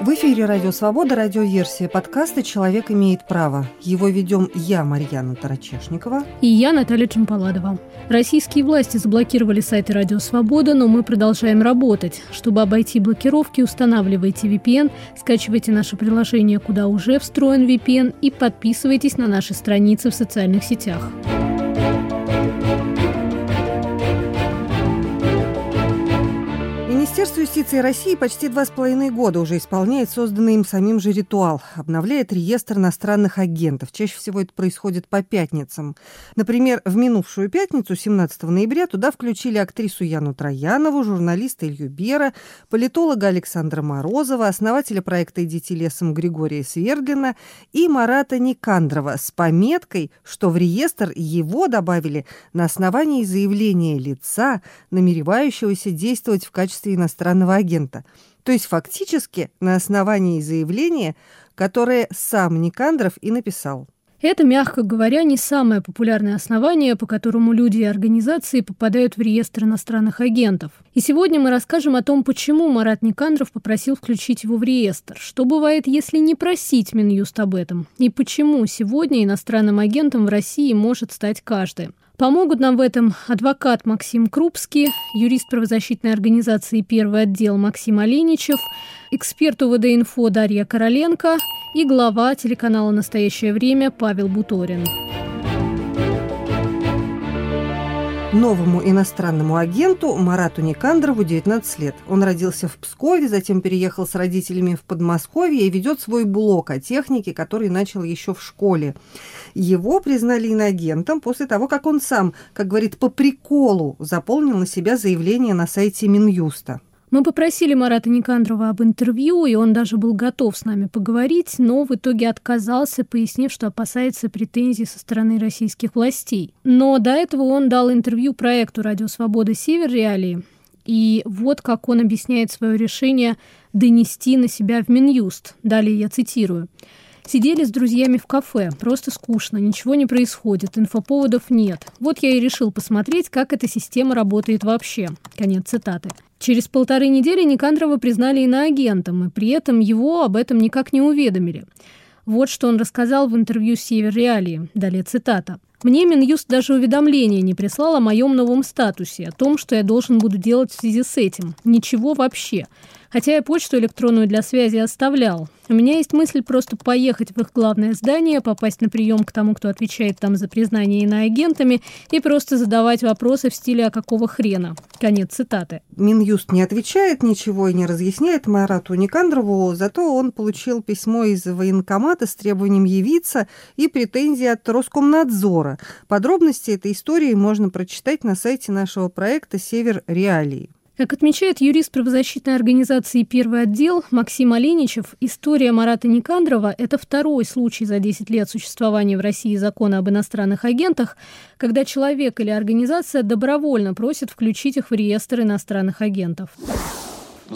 В эфире «Радио Свобода», радиоверсия подкаста «Человек имеет право». Его ведем я, Марьяна Тарачешникова. И я, Наталья Чемпаладова. Российские власти заблокировали сайты «Радио Свобода», но мы продолжаем работать. Чтобы обойти блокировки, устанавливайте VPN, скачивайте наше приложение, куда уже встроен VPN, и подписывайтесь на наши страницы в социальных сетях. Министерство юстиции России почти два с половиной года уже исполняет созданный им самим же ритуал. Обновляет реестр иностранных агентов. Чаще всего это происходит по пятницам. Например, в минувшую пятницу, 17 ноября, туда включили актрису Яну Троянову, журналиста Илью Бера, политолога Александра Морозова, основателя проекта «Идите лесом» Григория Свердлина и Марата Никандрова с пометкой, что в реестр его добавили на основании заявления лица, намеревающегося действовать в качестве иностранного иностранного агента. То есть фактически на основании заявления, которое сам Никандров и написал. Это, мягко говоря, не самое популярное основание, по которому люди и организации попадают в реестр иностранных агентов. И сегодня мы расскажем о том, почему Марат Никандров попросил включить его в реестр, что бывает, если не просить Минюст об этом, и почему сегодня иностранным агентом в России может стать каждый. Помогут нам в этом адвокат Максим Крупский, юрист правозащитной организации «Первый отдел» Максим Оленичев, эксперт УВД-инфо Дарья Короленко и глава телеканала «Настоящее время» Павел Буторин. Новому иностранному агенту Марату Никандрову 19 лет. Он родился в Пскове, затем переехал с родителями в Подмосковье и ведет свой блог о технике, который начал еще в школе. Его признали иноагентом после того, как он сам, как говорит, по приколу заполнил на себя заявление на сайте Минюста. Мы попросили Марата Никандрова об интервью, и он даже был готов с нами поговорить, но в итоге отказался, пояснив, что опасается претензий со стороны российских властей. Но до этого он дал интервью проекту «Радио Свобода. Север. Реалии». И вот как он объясняет свое решение донести на себя в Минюст. Далее я цитирую. Сидели с друзьями в кафе. Просто скучно, ничего не происходит, инфоповодов нет. Вот я и решил посмотреть, как эта система работает вообще. Конец цитаты. Через полторы недели Никандрова признали иноагентом, и при этом его об этом никак не уведомили. Вот что он рассказал в интервью «Север Реалии». Далее цитата. «Мне Минюст даже уведомления не прислал о моем новом статусе, о том, что я должен буду делать в связи с этим. Ничего вообще. Хотя я почту электронную для связи оставлял. У меня есть мысль просто поехать в их главное здание, попасть на прием к тому, кто отвечает там за признание иноагентами, и просто задавать вопросы в стиле «а какого хрена?». Конец цитаты. Минюст не отвечает ничего и не разъясняет Марату Никандрову, зато он получил письмо из военкомата с требованием явиться и претензии от Роскомнадзора. Подробности этой истории можно прочитать на сайте нашего проекта «Север Реалии». Как отмечает юрист правозащитной организации «Первый отдел» Максим Оленичев, история Марата Никандрова – это второй случай за 10 лет существования в России закона об иностранных агентах, когда человек или организация добровольно просит включить их в реестр иностранных агентов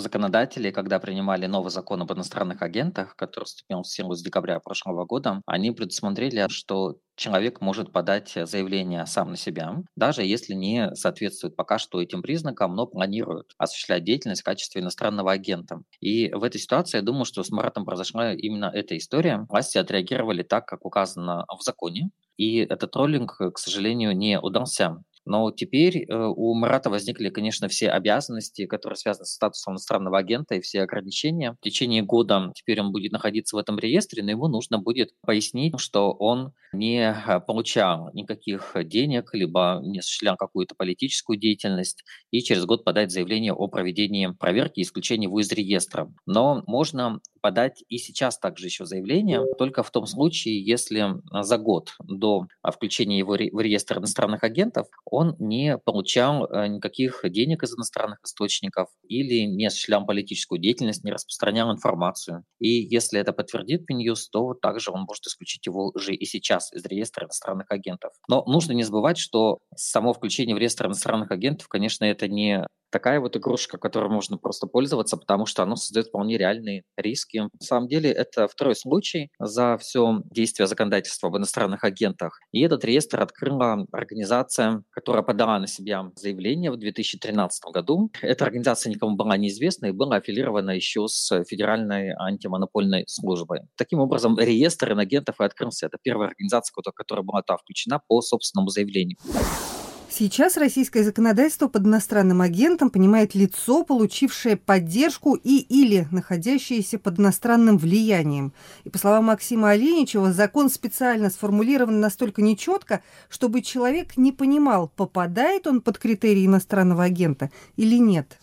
законодатели, когда принимали новый закон об иностранных агентах, который вступил в силу с декабря прошлого года, они предусмотрели, что человек может подать заявление сам на себя, даже если не соответствует пока что этим признакам, но планирует осуществлять деятельность в качестве иностранного агента. И в этой ситуации я думаю, что с Маратом произошла именно эта история. Власти отреагировали так, как указано в законе, и этот троллинг, к сожалению, не удался. Но теперь э, у Марата возникли, конечно, все обязанности, которые связаны с статусом иностранного агента и все ограничения. В течение года теперь он будет находиться в этом реестре, но ему нужно будет пояснить, что он не э, получал никаких денег, либо не осуществлял какую-то политическую деятельность, и через год подать заявление о проведении проверки и исключении его из реестра. Но можно подать и сейчас также еще заявление, только в том случае, если за год до а, включения его в реестр иностранных агентов он не получал э, никаких денег из иностранных источников или не осуществлял политическую деятельность, не распространял информацию. И если это подтвердит Минюст, то также он может исключить его уже и сейчас из реестра иностранных агентов. Но нужно не забывать, что само включение в реестр иностранных агентов, конечно, это не такая вот игрушка, которой можно просто пользоваться, потому что оно создает вполне реальные риски. На самом деле это второй случай за все действие законодательства об иностранных агентах. И этот реестр открыла организация, которая подала на себя заявление в 2013 году. Эта организация никому была неизвестна и была аффилирована еще с Федеральной антимонопольной службой. Таким образом, реестр инагентов и открылся. Это первая организация, которая была та включена по собственному заявлению. Сейчас российское законодательство под иностранным агентом понимает лицо, получившее поддержку и или находящееся под иностранным влиянием. И по словам Максима Оленичева, закон специально сформулирован настолько нечетко, чтобы человек не понимал, попадает он под критерии иностранного агента или нет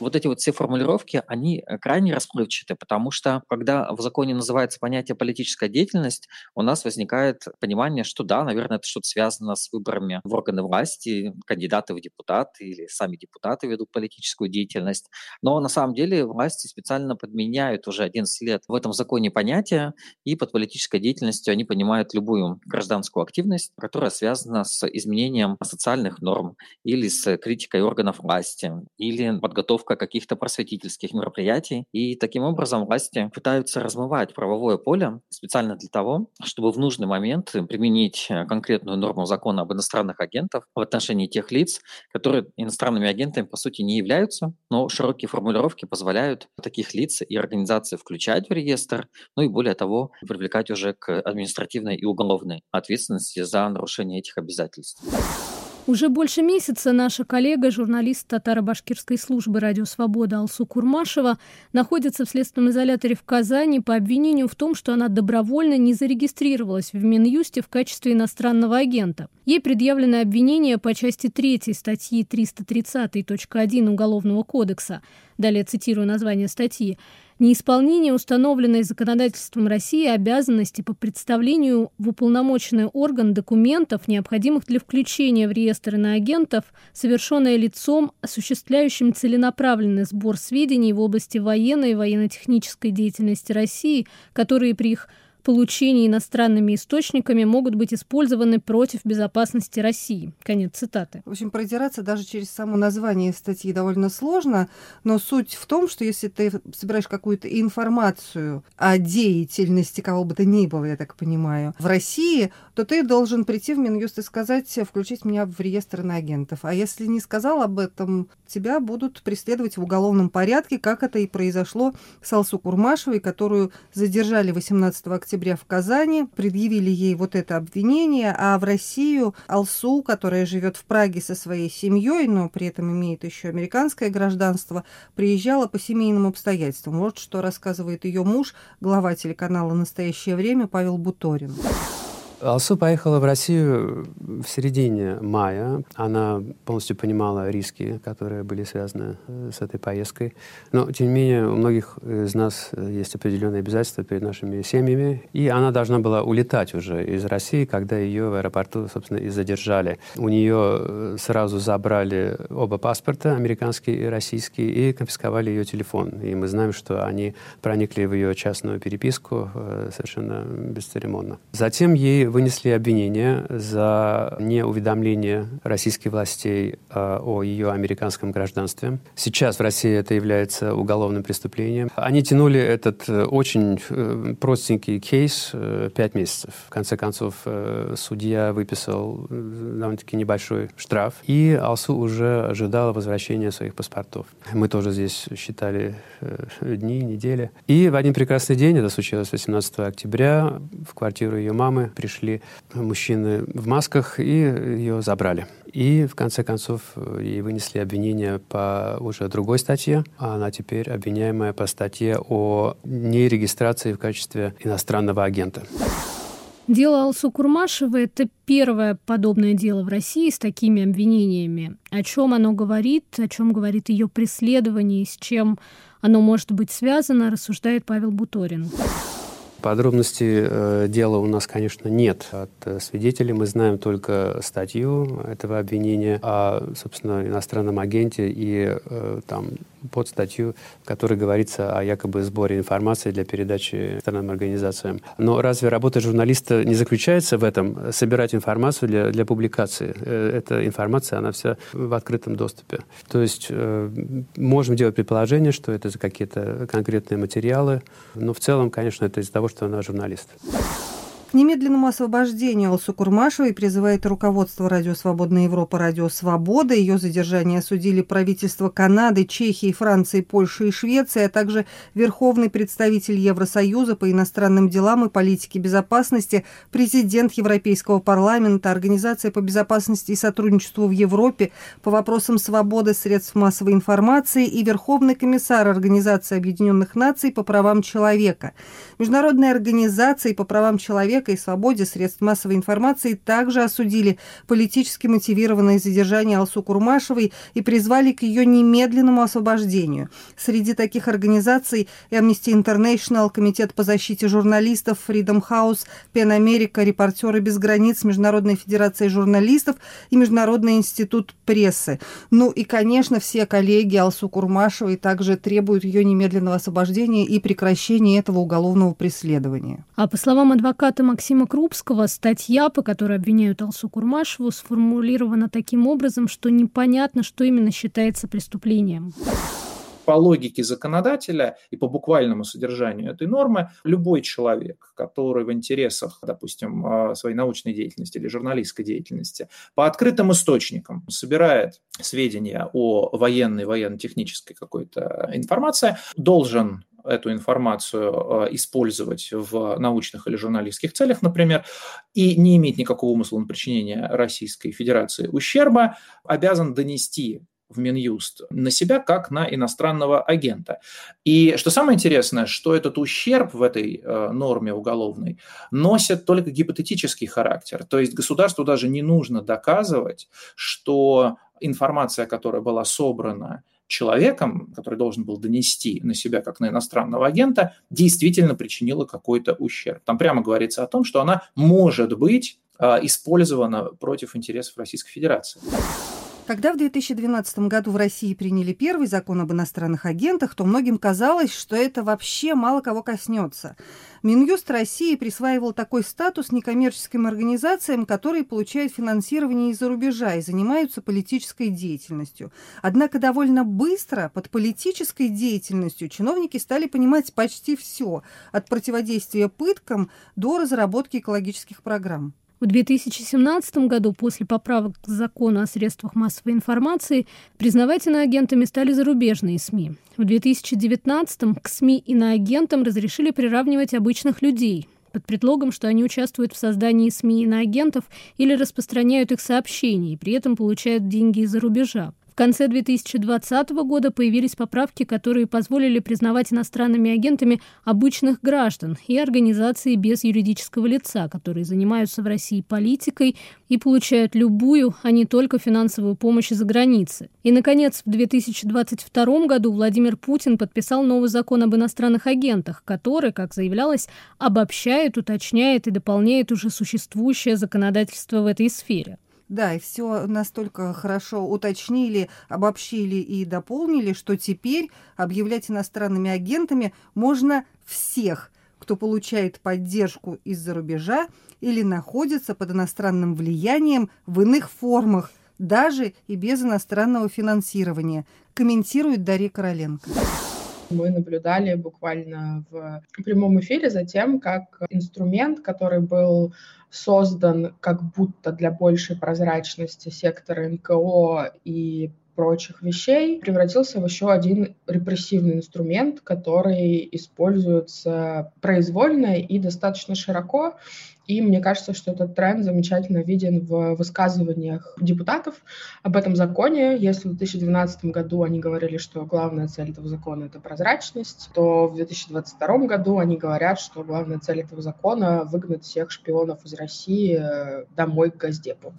вот эти вот все формулировки, они э, крайне расплывчаты, потому что когда в законе называется понятие политическая деятельность, у нас возникает понимание, что да, наверное, это что-то связано с выборами в органы власти, кандидаты в депутаты или сами депутаты ведут политическую деятельность. Но на самом деле власти специально подменяют уже 11 лет в этом законе понятия, и под политической деятельностью они понимают любую гражданскую активность, которая связана с изменением социальных норм или с критикой органов власти, или подготовкой подготовка каких-то просветительских мероприятий. И таким образом власти пытаются размывать правовое поле специально для того, чтобы в нужный момент применить э, конкретную норму закона об иностранных агентах в отношении тех лиц, которые иностранными агентами по сути не являются, но широкие формулировки позволяют таких лиц и организаций включать в реестр, ну и более того, привлекать уже к административной и уголовной ответственности за нарушение этих обязательств. Уже больше месяца наша коллега, журналист татаро-башкирской службы «Радио Свобода» Алсу Курмашева находится в следственном изоляторе в Казани по обвинению в том, что она добровольно не зарегистрировалась в Минюсте в качестве иностранного агента. Ей предъявлено обвинение по части 3 статьи 330.1 Уголовного кодекса. Далее цитирую название статьи неисполнение установленной законодательством России обязанности по представлению в уполномоченный орган документов, необходимых для включения в реестр иноагентов, совершенное лицом, осуществляющим целенаправленный сбор сведений в области военной и военно-технической деятельности России, которые при их получения иностранными источниками могут быть использованы против безопасности России. Конец цитаты. В общем, продираться даже через само название статьи довольно сложно, но суть в том, что если ты собираешь какую-то информацию о деятельности кого бы то ни было, я так понимаю, в России, то ты должен прийти в Минюст и сказать, включить меня в реестр иноагентов. А если не сказал об этом, тебя будут преследовать в уголовном порядке, как это и произошло с Алсу Курмашевой, которую задержали 18 октября октября в Казани, предъявили ей вот это обвинение, а в Россию Алсу, которая живет в Праге со своей семьей, но при этом имеет еще американское гражданство, приезжала по семейным обстоятельствам. Вот что рассказывает ее муж, глава телеканала «Настоящее время» Павел Буторин. Алсу поехала в Россию в середине мая. Она полностью понимала риски, которые были связаны э, с этой поездкой. Но, тем не менее, у многих из нас есть определенные обязательства перед нашими семьями. И она должна была улетать уже из России, когда ее в аэропорту, собственно, и задержали. У нее э, сразу забрали оба паспорта, американский и российский, и конфисковали ее телефон. И мы знаем, что они проникли в ее частную переписку э, совершенно бесцеремонно. Затем ей вынесли обвинение за неуведомление российских властей э, о ее американском гражданстве. Сейчас в России это является уголовным преступлением. Они тянули этот э, очень э, простенький кейс пять месяцев. В конце концов, судья выписал довольно-таки небольшой штраф, и Алсу уже ожидала возвращения своих паспортов. Мы тоже здесь считали дни, недели. И в один прекрасный день, это случилось 18 октября, в квартиру ее мамы пришли пришли мужчины в масках и ее забрали. И в конце концов ей вынесли обвинение по уже другой статье. А она теперь обвиняемая по статье о нерегистрации в качестве иностранного агента. Дело Алсу Курмашевой – это первое подобное дело в России с такими обвинениями. О чем оно говорит, о чем говорит ее преследование, с чем оно может быть связано, рассуждает Павел Буторин. Подробностей э, дела у нас, конечно, нет от э, свидетелей. Мы знаем только статью этого обвинения о, собственно, иностранном агенте и э, там под статью, в которой говорится о якобы сборе информации для передачи иностранным организациям. Но разве работа журналиста не заключается в этом, собирать информацию для, для публикации? Э, эта информация, она вся в открытом доступе. То есть э, можем делать предположение, что это за какие-то конкретные материалы, но в целом, конечно, это из-за того, что она журналист. К немедленному освобождению Алсу Курмашевой призывает руководство Радио Свободная Европа Радио Свобода. Ее задержание осудили правительства Канады, Чехии, Франции, Польши и Швеции, а также верховный представитель Евросоюза по иностранным делам и политике безопасности, президент Европейского парламента, Организация по безопасности и сотрудничеству в Европе по вопросам свободы средств массовой информации и Верховный комиссар Организации Объединенных Наций по правам человека. Международные организации по правам человека человека и свободе средств массовой информации также осудили политически мотивированное задержание Алсу Курмашевой и призвали к ее немедленному освобождению. Среди таких организаций Amnesty International, Комитет по защите журналистов, Freedom House, Пен Америка, Репортеры без границ, Международная федерация журналистов и Международный институт прессы. Ну и, конечно, все коллеги Алсу Курмашевой также требуют ее немедленного освобождения и прекращения этого уголовного преследования. А по словам адвоката Максима Крупского статья, по которой обвиняют Алсу Курмашеву, сформулирована таким образом, что непонятно, что именно считается преступлением. По логике законодателя и по буквальному содержанию этой нормы, любой человек, который в интересах, допустим, а, своей научной деятельности или журналистской деятельности, по открытым источникам собирает сведения о военной, военно-технической какой-то информации, должен эту информацию э, использовать в научных или журналистских целях, например, и не иметь никакого умысла на причинение Российской Федерации ущерба, обязан донести в Минюст на себя как на иностранного агента. И что самое интересное, что этот ущерб в этой э, норме уголовной носит только гипотетический характер. То есть государству даже не нужно доказывать, что информация, которая была собрана человеком, который должен был донести на себя как на иностранного агента, действительно причинила какой-то ущерб. Там прямо говорится о том, что она может быть а, использована против интересов Российской Федерации. Когда в 2012 году в России приняли первый закон об иностранных агентах, то многим казалось, что это вообще мало кого коснется. Минюст России присваивал такой статус некоммерческим организациям, которые получают финансирование из-за рубежа и занимаются политической деятельностью. Однако довольно быстро под политической деятельностью чиновники стали понимать почти все, от противодействия пыткам до разработки экологических программ. В 2017 году, после поправок к закону о средствах массовой информации, признавать иноагентами стали зарубежные СМИ. В 2019 к СМИ иноагентам разрешили приравнивать обычных людей под предлогом, что они участвуют в создании СМИ иноагентов или распространяют их сообщения и при этом получают деньги из-за рубежа конце 2020 года появились поправки, которые позволили признавать иностранными агентами обычных граждан и организации без юридического лица, которые занимаются в России политикой и получают любую, а не только финансовую помощь из-за границы. И, наконец, в 2022 году Владимир Путин подписал новый закон об иностранных агентах, который, как заявлялось, обобщает, уточняет и дополняет уже существующее законодательство в этой сфере. Да, и все настолько хорошо уточнили, обобщили и дополнили, что теперь объявлять иностранными агентами можно всех, кто получает поддержку из-за рубежа или находится под иностранным влиянием в иных формах, даже и без иностранного финансирования, комментирует Дарья Короленко. Мы наблюдали буквально в прямом эфире за тем, как инструмент, который был создан как будто для большей прозрачности сектора НКО и прочих вещей, превратился в еще один репрессивный инструмент, который используется произвольно и достаточно широко. И мне кажется, что этот тренд замечательно виден в высказываниях депутатов об этом законе. Если в 2012 году они говорили, что главная цель этого закона — это прозрачность, то в 2022 году они говорят, что главная цель этого закона — выгнать всех шпионов из России э, домой к Газдепу.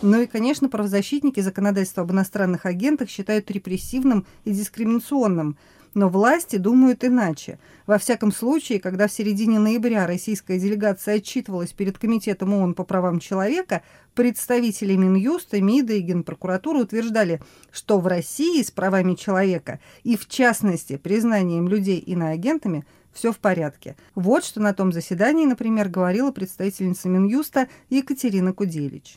Ну и, конечно, правозащитники законодательства об иностранных агентах считают репрессивным и дискриминационным. Но власти думают иначе. Во всяком случае, когда в середине ноября российская делегация отчитывалась перед Комитетом ООН по правам человека, представители Минюста, МИДа и Генпрокуратуры утверждали, что в России с правами человека и, в частности, признанием людей иноагентами все в порядке. Вот что на том заседании, например, говорила представительница Минюста Екатерина Куделич.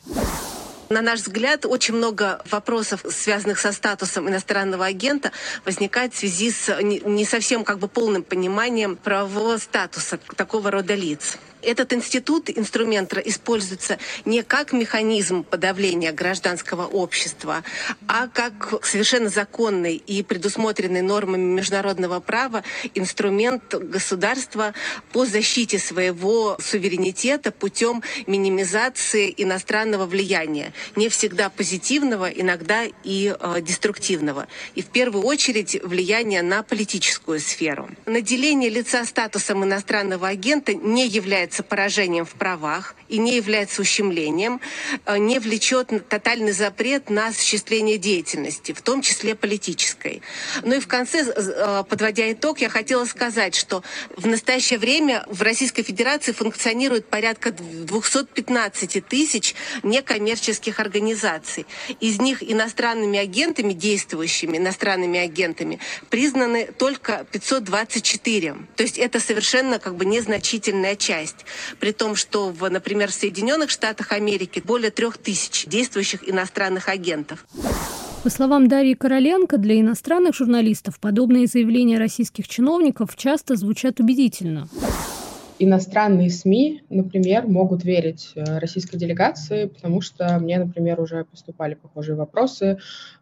На наш взгляд, очень много вопросов, связанных со статусом иностранного агента, возникает в связи с не совсем как бы полным пониманием правового статуса такого рода лиц. Этот институт, инструмент используется не как механизм подавления гражданского общества, а как совершенно законный и предусмотренный нормами международного права инструмент государства по защите своего суверенитета путем минимизации иностранного влияния, не всегда позитивного, иногда и э, деструктивного. И в первую очередь влияние на политическую сферу. Наделение лица статусом иностранного агента не является является поражением в правах и не является ущемлением, э, не влечет тотальный запрет на осуществление деятельности, в том числе политической. Ну и в конце, э, подводя итог, я хотела сказать, что в настоящее время в Российской Федерации функционирует порядка 215 тысяч некоммерческих организаций. Из них иностранными агентами, действующими иностранными агентами, признаны только 524. То есть это совершенно как бы незначительная часть при том, что, в, например, в Соединенных Штатах Америки более трех тысяч действующих иностранных агентов. По словам Дарьи Короленко, для иностранных журналистов подобные заявления российских чиновников часто звучат убедительно иностранные СМИ, например, могут верить э, российской делегации, потому что мне, например, уже поступали похожие вопросы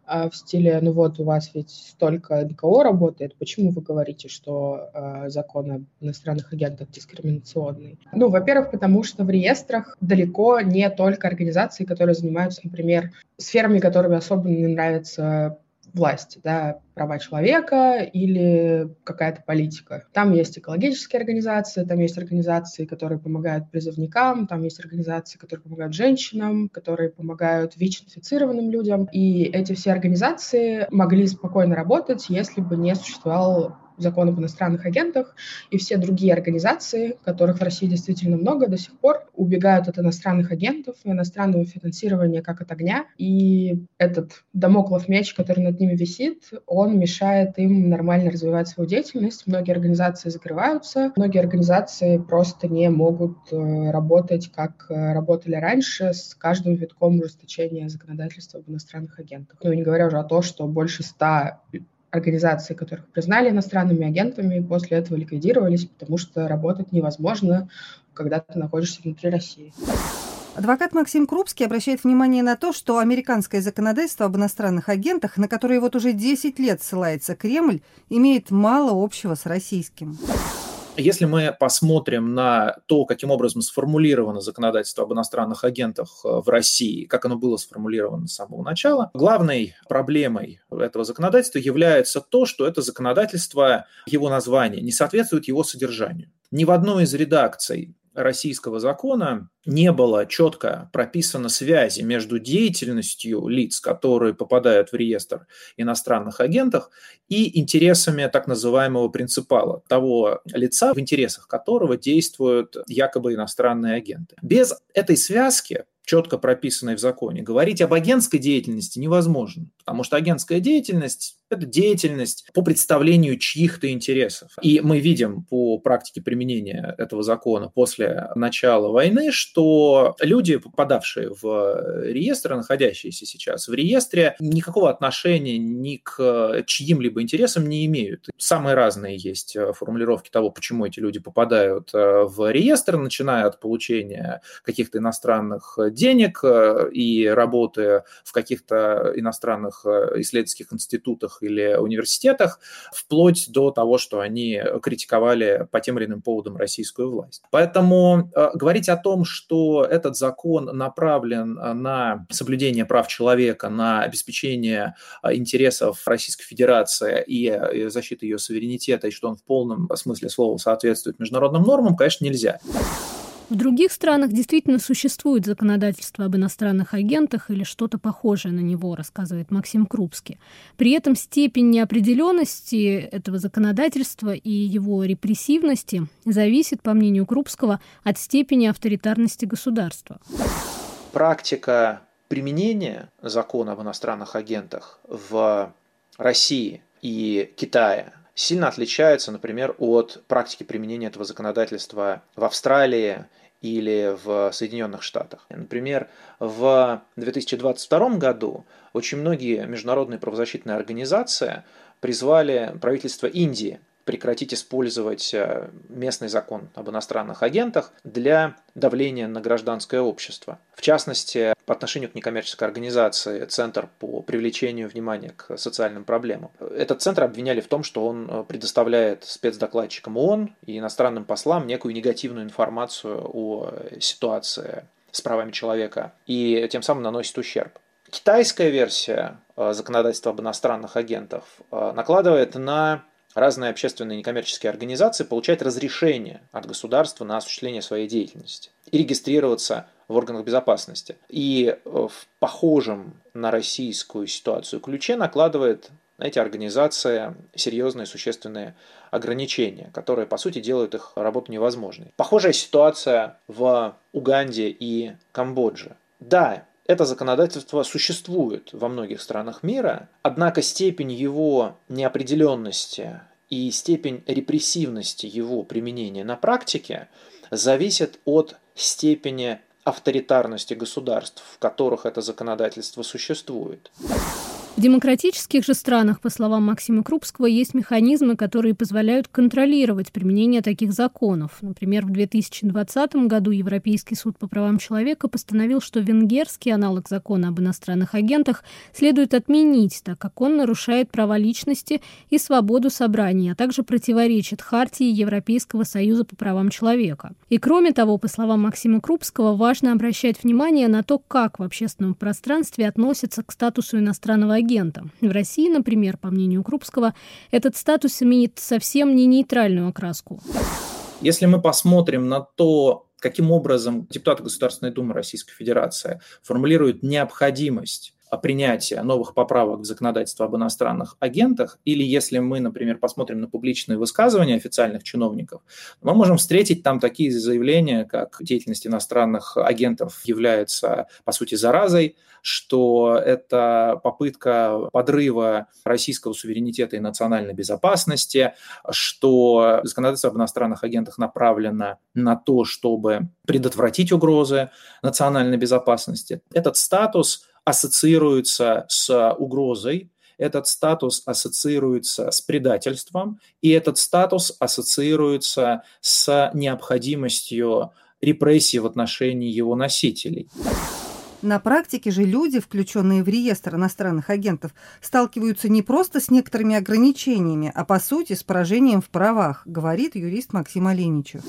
а, в стиле, ну вот у вас ведь столько НКО работает, почему вы говорите, что э, закон об иностранных агентах дискриминационный? Ну, во-первых, потому что в реестрах далеко не только организации, которые занимаются, например, сферами, которыми особо не нравится власти, да, права человека или какая-то политика. Там есть экологические организации, там есть организации, которые помогают призывникам, там есть организации, которые помогают женщинам, которые помогают ВИЧ-инфицированным людям. И эти все организации могли спокойно работать, если бы не существовал закон об иностранных агентах, и все другие организации, которых в России действительно много, до сих пор убегают от иностранных агентов, иностранного финансирования как от огня. И этот домоклов меч, который над ними висит, он мешает им нормально развивать свою деятельность. Многие организации закрываются, многие организации просто не могут э, работать, как э, работали раньше, с каждым витком ужесточения законодательства об иностранных агентах. Ну и не говоря уже о том, что больше ста организации, которых признали иностранными агентами, после этого ликвидировались, потому что работать невозможно, когда ты находишься внутри России. Адвокат Максим Крупский обращает внимание на то, что американское законодательство об иностранных агентах, на которое вот уже 10 лет ссылается Кремль, имеет мало общего с российским. Если мы посмотрим на то, каким образом сформулировано законодательство об иностранных агентах э, в России, как оно было сформулировано с самого начала, главной проблемой этого законодательства является то, что это законодательство, его название, не соответствует его содержанию. Ни в одной из редакций российского закона не было четко прописано связи между деятельностью лиц, которые попадают в реестр иностранных агентов, и интересами так называемого принципала, того лица, в интересах которого действуют якобы иностранные агенты. Без этой связки четко прописанной в законе, говорить об агентской деятельности невозможно, потому что агентская деятельность это деятельность по представлению чьих-то интересов. И мы видим по практике применения этого закона после начала войны, что люди, попадавшие в реестр, находящиеся сейчас в реестре, никакого отношения ни к чьим-либо интересам не имеют. Самые разные есть формулировки того, почему эти люди попадают э, в реестр, начиная от получения каких-то иностранных денег э, и работы в каких-то иностранных э, исследовательских институтах или университетах, вплоть до того, что они критиковали по тем или иным поводам российскую власть. Поэтому э, говорить о том, что этот закон направлен э, на соблюдение прав человека, на обеспечение э, интересов Российской Федерации и, защиты ее суверенитета, и что он в полном смысле слова соответствует международным нормам, конечно, нельзя. В других странах действительно существует законодательство об иностранных агентах или что-то похожее на него, рассказывает Максим Крупский. При этом степень неопределенности этого законодательства и его репрессивности зависит, по мнению Крупского, от степени авторитарности государства. Практика применения закона об иностранных агентах в России и Китае сильно отличается, например, от практики применения этого законодательства в Австралии или в Соединенных Штатах. Например, в 2022 году очень многие международные правозащитные организации призвали правительство Индии прекратить использовать э, местный закон об иностранных агентах для давления на гражданское общество. В частности, по отношению к некоммерческой организации Центр по привлечению внимания к социальным проблемам. Этот центр обвиняли в том, что он э, предоставляет спецдокладчикам ООН и иностранным послам некую негативную информацию о ситуации с правами человека и тем самым наносит ущерб. Китайская версия э, законодательства об иностранных агентах накладывает на разные общественные некоммерческие организации получать разрешение от государства на осуществление своей деятельности и регистрироваться в органах безопасности. И э, в похожем на российскую ситуацию ключе накладывает на эти организации серьезные существенные ограничения, которые, по сути, делают их работу невозможной. Похожая ситуация в Уганде и Камбодже. Да, это законодательство существует во многих странах мира, однако степень его неопределенности и степень репрессивности его применения на практике зависит от степени авторитарности государств, в которых это законодательство существует. В демократических же странах, по словам Максима Крупского, есть механизмы, которые позволяют контролировать применение таких законов. Например, в 2020 году Европейский суд по правам человека постановил, что венгерский аналог закона об иностранных агентах следует отменить, так как он нарушает права личности и свободу собраний, а также противоречит хартии Европейского союза по правам человека. И кроме того, по словам Максима Крупского, важно обращать внимание на то, как в общественном пространстве относятся к статусу иностранного агента. В России, например, по мнению Крупского, этот статус имеет совсем не нейтральную окраску. Если мы посмотрим на то, каким образом депутаты Государственной Думы Российской Федерации формулируют необходимость принятия новых поправок в законодательство об иностранных агентах, или если мы, например, посмотрим на публичные высказывания официальных чиновников, мы можем встретить там такие заявления, как деятельность иностранных агентов является, по сути, заразой, что это попытка подрыва российского суверенитета и национальной безопасности, что законодательство об иностранных агентах направлено на то, чтобы предотвратить угрозы национальной безопасности. Этот статус ассоциируется с угрозой, этот статус ассоциируется с предательством, и этот статус ассоциируется с необходимостью репрессий в отношении его носителей. На практике же люди, включенные в реестр иностранных агентов, сталкиваются не просто с некоторыми ограничениями, а по сути с поражением в правах, говорит юрист Максим Оленичев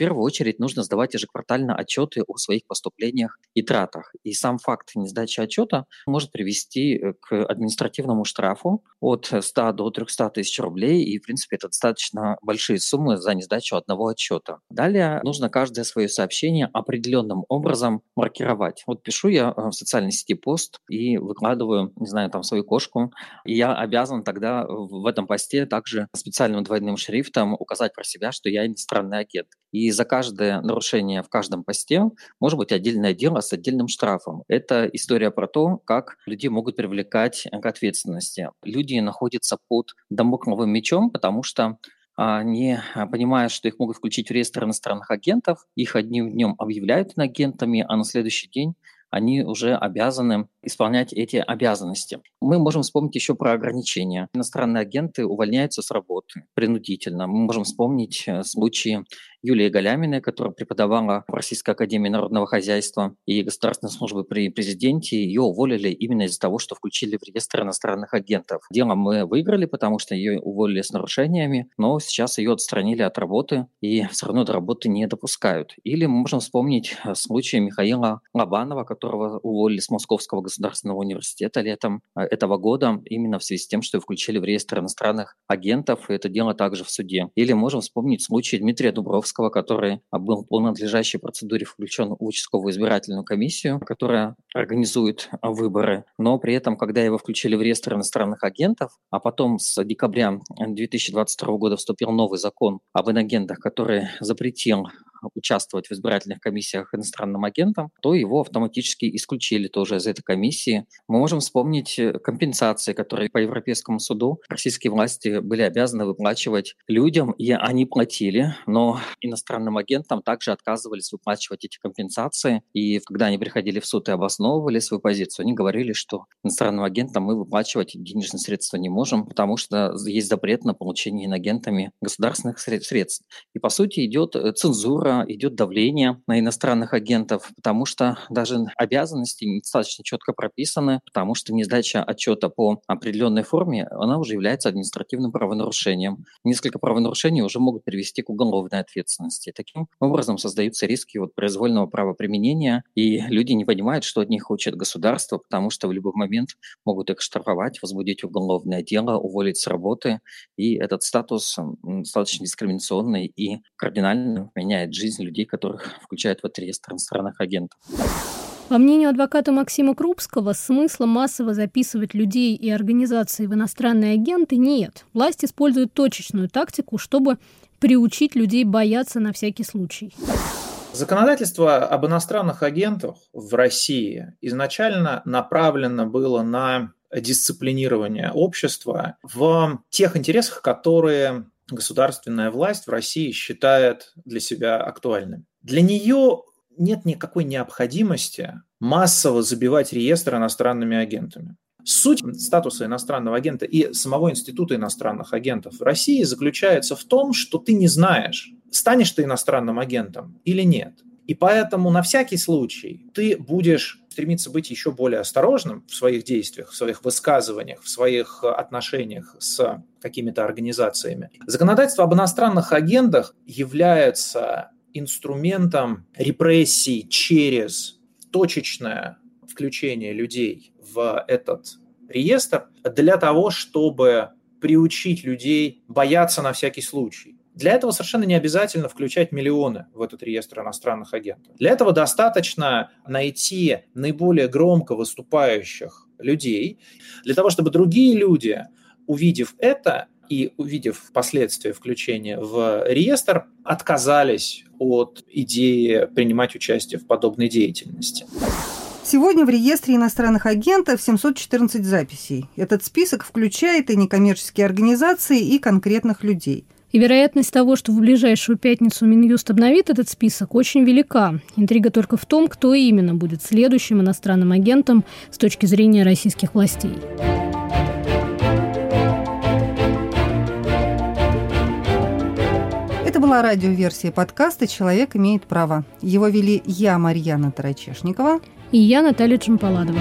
первую очередь нужно сдавать ежеквартально отчеты о своих поступлениях и тратах. И сам факт несдачи отчета может привести э, к административному штрафу от 100 до 300 тысяч рублей. И, в принципе, это достаточно большие суммы за несдачу одного отчета. Далее нужно каждое свое сообщение определенным образом маркировать. Вот пишу я э, в социальной сети пост и выкладываю, не знаю, там свою кошку. И я обязан тогда в этом посте также специальным двойным шрифтом указать про себя, что я иностранный агент. И за каждое нарушение в каждом посте может быть отдельное дело с отдельным штрафом. Это история про то, как людей могут привлекать к ответственности. Люди находятся под домокловым мечом, потому что они понимают, что их могут включить в реестр иностранных агентов, их одним днем объявляют инагентами, а на следующий день они уже обязаны исполнять эти обязанности. Мы можем вспомнить еще про ограничения. Иностранные агенты увольняются с работы принудительно. Мы можем вспомнить э, случаи Юлии Галяминой, которая преподавала в Российской Академии Народного Хозяйства и Государственной службы при президенте. Ее уволили именно из-за того, что включили в реестр иностранных агентов. Дело мы выиграли, потому что ее уволили с нарушениями, но сейчас ее отстранили от работы и все равно до работы не допускают. Или мы можем вспомнить э, случай Михаила Лобанова, которого уволили с Московского государственного университета летом э, этого года именно в связи с тем, что включили в реестр иностранных агентов, и это дело также в суде. Или можем вспомнить случай Дмитрия Дубровского, который был по надлежащей процедуре включен в участковую избирательную комиссию, которая организует выборы, но при этом, когда его включили в реестр иностранных агентов, а потом с декабря 2022 года вступил новый закон об инагентах, который запретил участвовать в избирательных комиссиях иностранным агентом, то его автоматически исключили тоже из этой комиссии. Мы можем вспомнить э, компенсации, которые по Европейскому суду российские власти были обязаны выплачивать людям, и они платили, но иностранным агентам также отказывались выплачивать эти компенсации. И когда они приходили в суд и обосновывали свою позицию, они говорили, что иностранным агентам мы выплачивать денежные средства не можем, потому что есть запрет на получение инагентами государственных средств. И по сути идет э, цензура скоро идет давление на иностранных агентов, потому что даже обязанности недостаточно четко прописаны, потому что несдача отчета по определенной форме, она уже является административным правонарушением. Несколько правонарушений уже могут привести к уголовной ответственности. Таким образом создаются риски вот произвольного правоприменения, и люди не понимают, что от них хочет государство, потому что в любой момент могут их штрафовать, возбудить уголовное дело, уволить с работы, и этот статус достаточно дискриминационный и кардинально меняет жизнь людей, которых включают в этот реестр иностранных агентов. По мнению адвоката Максима Крупского, смысла массово записывать людей и организации в иностранные агенты нет. Власть использует точечную тактику, чтобы приучить людей бояться на всякий случай. Законодательство об иностранных агентах в России изначально направлено было на дисциплинирование общества в тех интересах, которые государственная власть в России считает для себя актуальным. Для нее нет никакой необходимости массово забивать реестр иностранными агентами. Суть статуса иностранного агента и самого института иностранных агентов в России заключается в том, что ты не знаешь, станешь ты иностранным агентом или нет. И поэтому на всякий случай ты будешь стремиться быть еще более осторожным в своих действиях, в своих высказываниях, в своих отношениях с какими-то организациями. Законодательство об иностранных агентах является инструментом репрессий через точечное включение людей в этот реестр для того, чтобы приучить людей бояться на всякий случай. Для этого совершенно не обязательно включать миллионы в этот реестр иностранных агентов. Для этого достаточно найти наиболее громко выступающих людей, для того, чтобы другие люди, увидев это и увидев последствия включения в реестр, отказались от идеи принимать участие в подобной деятельности. Сегодня в реестре иностранных агентов 714 записей. Этот список включает и некоммерческие организации, и конкретных людей – и вероятность того, что в ближайшую пятницу Минюст обновит этот список, очень велика. Интрига только в том, кто именно будет следующим иностранным агентом с точки зрения российских властей. Это была радиоверсия подкаста «Человек имеет право». Его вели я, Марьяна Тарачешникова. И я, Наталья Чемпаладова.